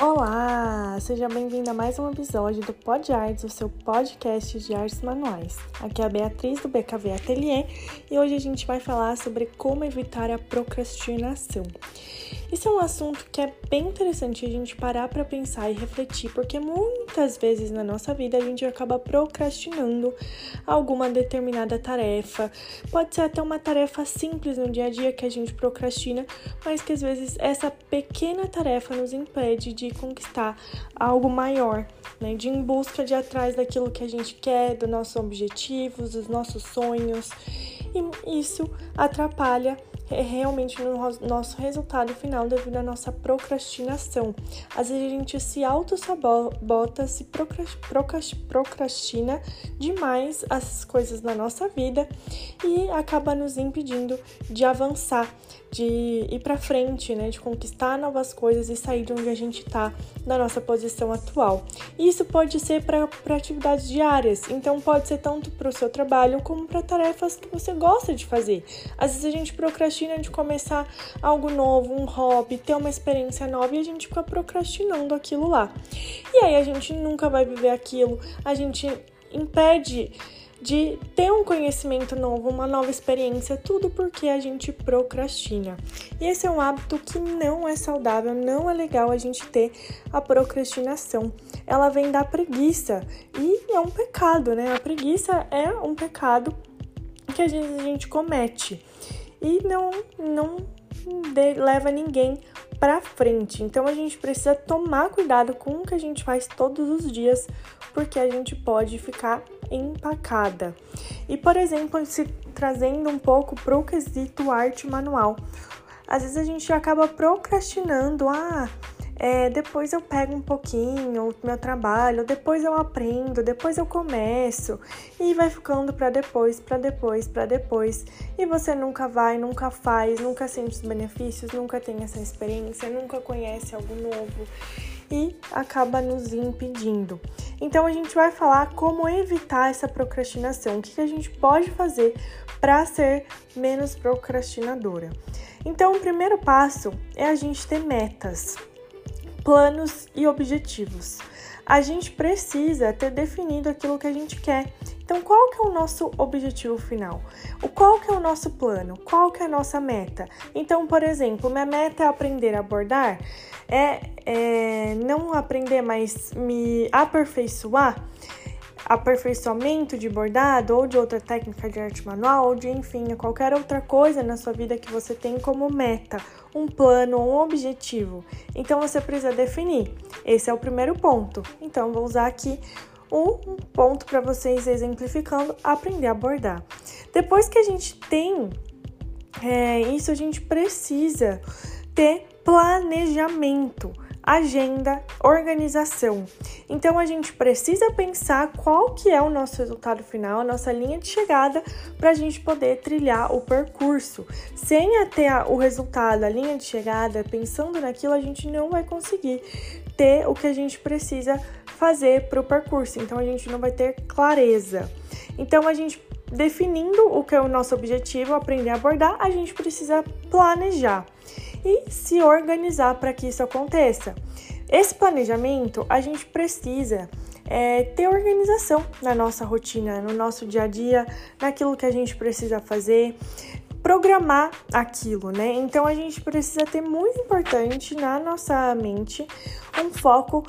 Olá! Seja bem-vindo a mais um episódio do Pod Arts, o seu podcast de artes manuais. Aqui é a Beatriz do BKV Atelier e hoje a gente vai falar sobre como evitar a procrastinação. Isso é um assunto que é bem interessante a gente parar para pensar e refletir, porque muitas vezes na nossa vida a gente acaba procrastinando alguma determinada tarefa. Pode ser até uma tarefa simples no dia a dia que a gente procrastina, mas que às vezes essa pequena tarefa nos impede de conquistar algo maior, né? De ir em busca de atrás daquilo que a gente quer, dos nossos objetivos, dos nossos sonhos. E isso atrapalha realmente no nosso resultado final devido à nossa procrastinação. Às vezes a gente se auto-sabota, se procrastina demais as coisas na nossa vida e acaba nos impedindo de avançar, de ir para frente, né, de conquistar novas coisas e sair de onde a gente está na nossa posição atual. Isso pode ser para atividades diárias, então pode ser tanto para o seu trabalho como para tarefas que você gosta de fazer. Às vezes a gente procrastina procrastina de começar algo novo, um hobby, ter uma experiência nova e a gente fica procrastinando aquilo lá. E aí a gente nunca vai viver aquilo, a gente impede de ter um conhecimento novo, uma nova experiência, tudo porque a gente procrastina. E esse é um hábito que não é saudável, não é legal a gente ter a procrastinação. Ela vem da preguiça e é um pecado, né? A preguiça é um pecado que às vezes a gente comete e não, não de, leva ninguém para frente. Então a gente precisa tomar cuidado com o que a gente faz todos os dias, porque a gente pode ficar empacada. E por exemplo, se trazendo um pouco para o quesito arte manual, às vezes a gente acaba procrastinando, ah, é, depois eu pego um pouquinho o meu trabalho, depois eu aprendo, depois eu começo e vai ficando para depois, para depois, para depois. E você nunca vai, nunca faz, nunca sente os benefícios, nunca tem essa experiência, nunca conhece algo novo e acaba nos impedindo. Então a gente vai falar como evitar essa procrastinação, o que a gente pode fazer para ser menos procrastinadora. Então, o primeiro passo é a gente ter metas planos e objetivos. A gente precisa ter definido aquilo que a gente quer. Então, qual que é o nosso objetivo final? O qual que é o nosso plano? Qual que é a nossa meta? Então, por exemplo, minha meta é aprender a bordar, é, é não aprender, mas me aperfeiçoar aperfeiçoamento de bordado ou de outra técnica de arte manual ou de enfim, qualquer outra coisa na sua vida que você tem como meta, um plano ou um objetivo. Então você precisa definir. Esse é o primeiro ponto. Então vou usar aqui um ponto para vocês exemplificando aprender a bordar. Depois que a gente tem é, isso, a gente precisa ter planejamento agenda, organização. Então a gente precisa pensar qual que é o nosso resultado final, a nossa linha de chegada para a gente poder trilhar o percurso. Sem até o resultado, a linha de chegada, pensando naquilo, a gente não vai conseguir ter o que a gente precisa fazer para o percurso. Então a gente não vai ter clareza. Então a gente definindo o que é o nosso objetivo, aprender a abordar, a gente precisa planejar e se organizar para que isso aconteça. Esse planejamento a gente precisa é, ter organização na nossa rotina, no nosso dia a dia, naquilo que a gente precisa fazer, programar aquilo, né? Então a gente precisa ter muito importante na nossa mente um foco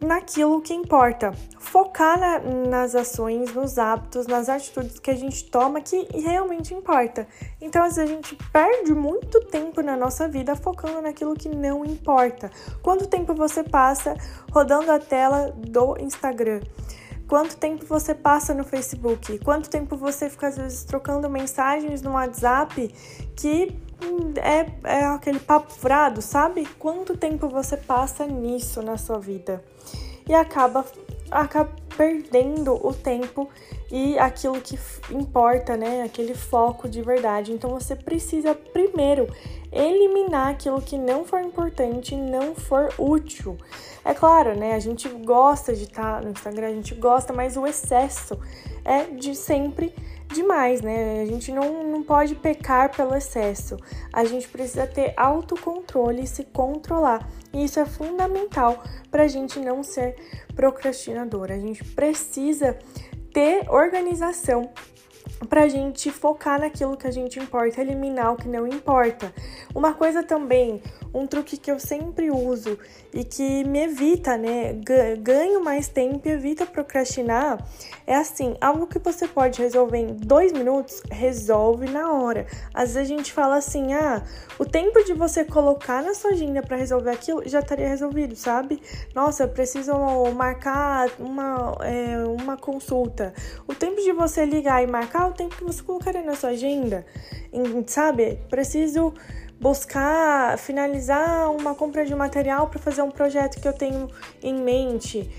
naquilo que importa. Focar na, nas ações, nos hábitos, nas atitudes que a gente toma que realmente importa. Então, às vezes, a gente perde muito tempo na nossa vida focando naquilo que não importa. Quanto tempo você passa rodando a tela do Instagram? Quanto tempo você passa no Facebook? Quanto tempo você fica, às vezes, trocando mensagens no WhatsApp que é, é aquele papo furado, sabe? Quanto tempo você passa nisso na sua vida? E acaba, acaba perdendo o tempo e aquilo que importa, né? Aquele foco de verdade. Então você precisa primeiro eliminar aquilo que não for importante, não for útil. É claro, né? A gente gosta de estar no Instagram, a gente gosta, mas o excesso é de sempre demais, né? A gente não, não pode pecar pelo excesso. A gente precisa ter autocontrole e se controlar. E isso é fundamental para a gente não ser procrastinador. A gente precisa ter organização para a gente focar naquilo que a gente importa, eliminar o que não importa. Uma coisa também, um truque que eu sempre uso e que me evita, né, ganho mais tempo e evita procrastinar, é assim, algo que você pode resolver em dois minutos, resolve na hora. Às vezes a gente fala assim, ah, o tempo de você colocar na sua agenda para resolver aquilo já estaria resolvido, sabe? Nossa, preciso marcar uma, é, uma consulta. O tempo de você ligar e marcar, o tempo que você colocaria na sua agenda, sabe? Preciso buscar finalizar uma compra de material para fazer um projeto que eu tenho em mente.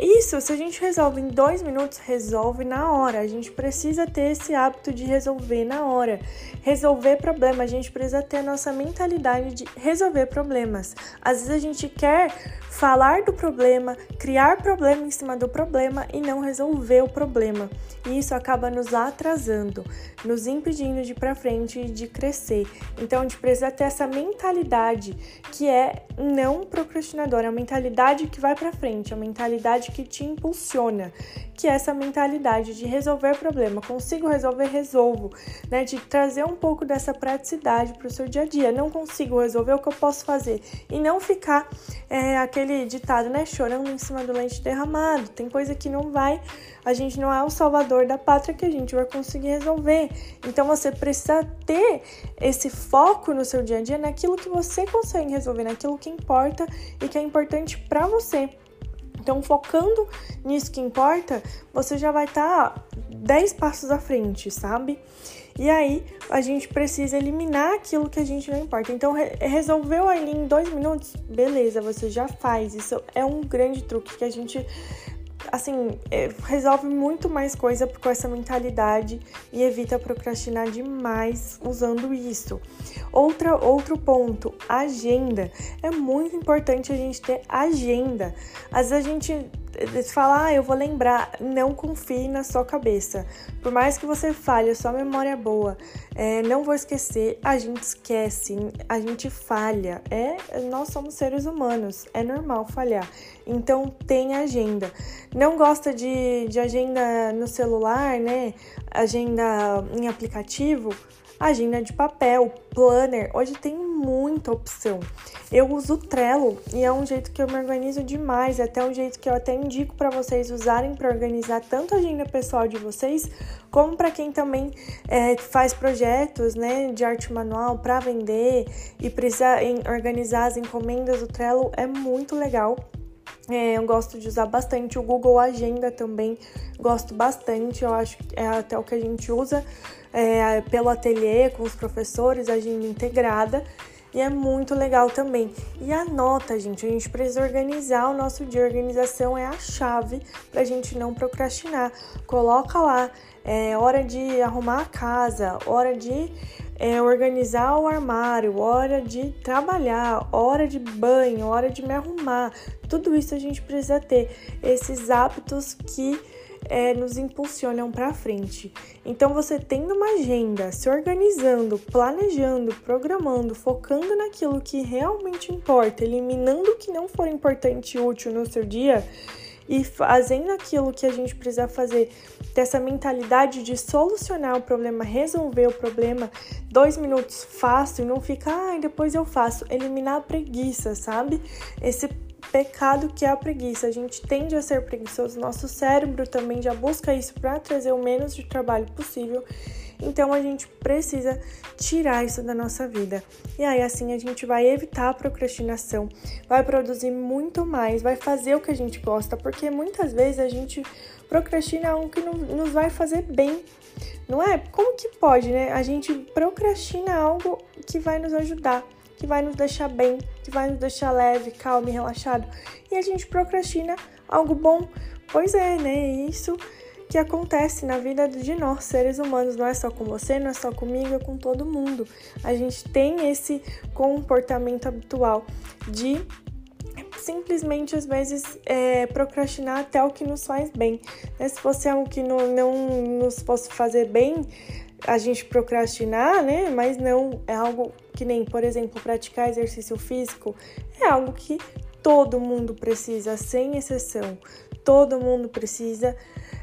Isso, se a gente resolve em dois minutos, resolve na hora. A gente precisa ter esse hábito de resolver na hora. Resolver problema, a gente precisa ter a nossa mentalidade de resolver problemas. Às vezes a gente quer falar do problema, criar problema em cima do problema e não resolver o problema. E isso acaba nos atrasando, nos impedindo de ir para frente e de crescer. Então a gente precisa ter essa mentalidade que é não procrastinadora, a mentalidade que vai para frente, a mentalidade que te impulsiona, que é essa mentalidade de resolver problema. Consigo resolver, resolvo, né? De trazer um pouco dessa praticidade para o seu dia a dia. Não consigo resolver o que eu posso fazer e não ficar é, aquele ditado, né? Chorando em cima do leite derramado. Tem coisa que não vai, a gente não é o salvador da pátria que a gente vai conseguir resolver. Então você precisa ter esse foco no seu dia a dia naquilo que você consegue resolver, naquilo que importa e que é importante para você. Então, focando nisso que importa, você já vai estar tá 10 passos à frente, sabe? E aí, a gente precisa eliminar aquilo que a gente não importa. Então, re resolveu ali em dois minutos? Beleza, você já faz. Isso é um grande truque que a gente assim, é, resolve muito mais coisa com essa mentalidade e evita procrastinar demais usando isso. Outra, outro ponto, agenda. É muito importante a gente ter agenda. Às vezes a gente fala, ah, eu vou lembrar. Não confie na sua cabeça. Por mais que você falhe, a sua memória é boa, é, não vou esquecer, a gente esquece, a gente falha. É, nós somos seres humanos, é normal falhar. Então tem agenda. Não gosta de, de agenda no celular, né? Agenda em aplicativo? Agenda de papel, planner. Hoje tem muita opção. Eu uso o Trello e é um jeito que eu me organizo demais, é até um jeito que eu até indico para vocês usarem para organizar tanto a agenda pessoal de vocês, como para quem também é, faz projetos né, de arte manual para vender e precisa organizar as encomendas. O Trello é muito legal. É, eu gosto de usar bastante o Google Agenda também, gosto bastante, eu acho que é até o que a gente usa é, pelo ateliê com os professores, agenda integrada. E é muito legal também. E anota, gente, a gente precisa organizar o nosso dia. Organização é a chave para a gente não procrastinar. Coloca lá, é hora de arrumar a casa, hora de é, organizar o armário, hora de trabalhar, hora de banho, hora de me arrumar. Tudo isso a gente precisa ter. Esses hábitos que é, nos impulsionam para frente. Então, você tendo uma agenda, se organizando, planejando, programando, focando naquilo que realmente importa, eliminando o que não for importante e útil no seu dia e fazendo aquilo que a gente precisa fazer, ter essa mentalidade de solucionar o problema, resolver o problema, dois minutos fácil, não ficar, ah, depois eu faço, eliminar a preguiça, sabe? Esse pecado que é a preguiça. A gente tende a ser preguiçoso, nosso cérebro também já busca isso para trazer o menos de trabalho possível. Então a gente precisa tirar isso da nossa vida. E aí assim a gente vai evitar a procrastinação, vai produzir muito mais, vai fazer o que a gente gosta, porque muitas vezes a gente procrastina algo que não nos vai fazer bem. Não é? Como que pode, né? A gente procrastina algo que vai nos ajudar que vai nos deixar bem, que vai nos deixar leve, calmo e relaxado. E a gente procrastina algo bom. Pois é, né? É isso que acontece na vida de nós, seres humanos. Não é só com você, não é só comigo, é com todo mundo. A gente tem esse comportamento habitual de simplesmente às vezes é, procrastinar até o que nos faz bem. Né? Se fosse algo que não, não nos fosse fazer bem, a gente procrastinar, né? Mas não é algo que nem, por exemplo, praticar exercício físico, é algo que todo mundo precisa, sem exceção. Todo mundo precisa,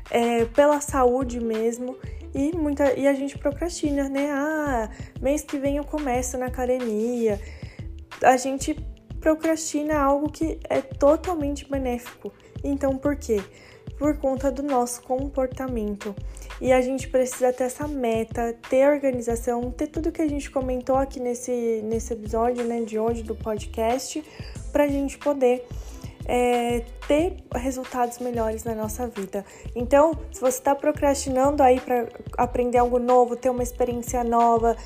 é, pela saúde mesmo. E, muita, e a gente procrastina, né? Ah, mês que vem eu começo na academia. A gente procrastina algo que é totalmente benéfico. Então, por quê? Por conta do nosso comportamento. E a gente precisa ter essa meta, ter organização, ter tudo que a gente comentou aqui nesse, nesse episódio né, de hoje do podcast, para a gente poder é, ter resultados melhores na nossa vida. Então, se você está procrastinando aí para aprender algo novo, ter uma experiência nova,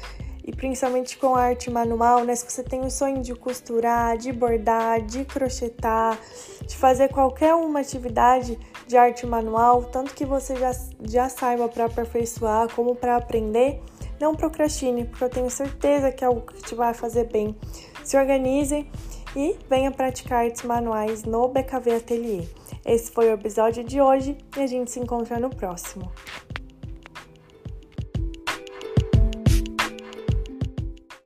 e principalmente com arte manual, né? Se você tem o sonho de costurar, de bordar, de crochetar, de fazer qualquer uma atividade de arte manual, tanto que você já, já saiba para aperfeiçoar como para aprender, não procrastine, porque eu tenho certeza que é algo que te vai fazer bem. Se organize e venha praticar artes manuais no BKV Atelier. Esse foi o episódio de hoje e a gente se encontra no próximo.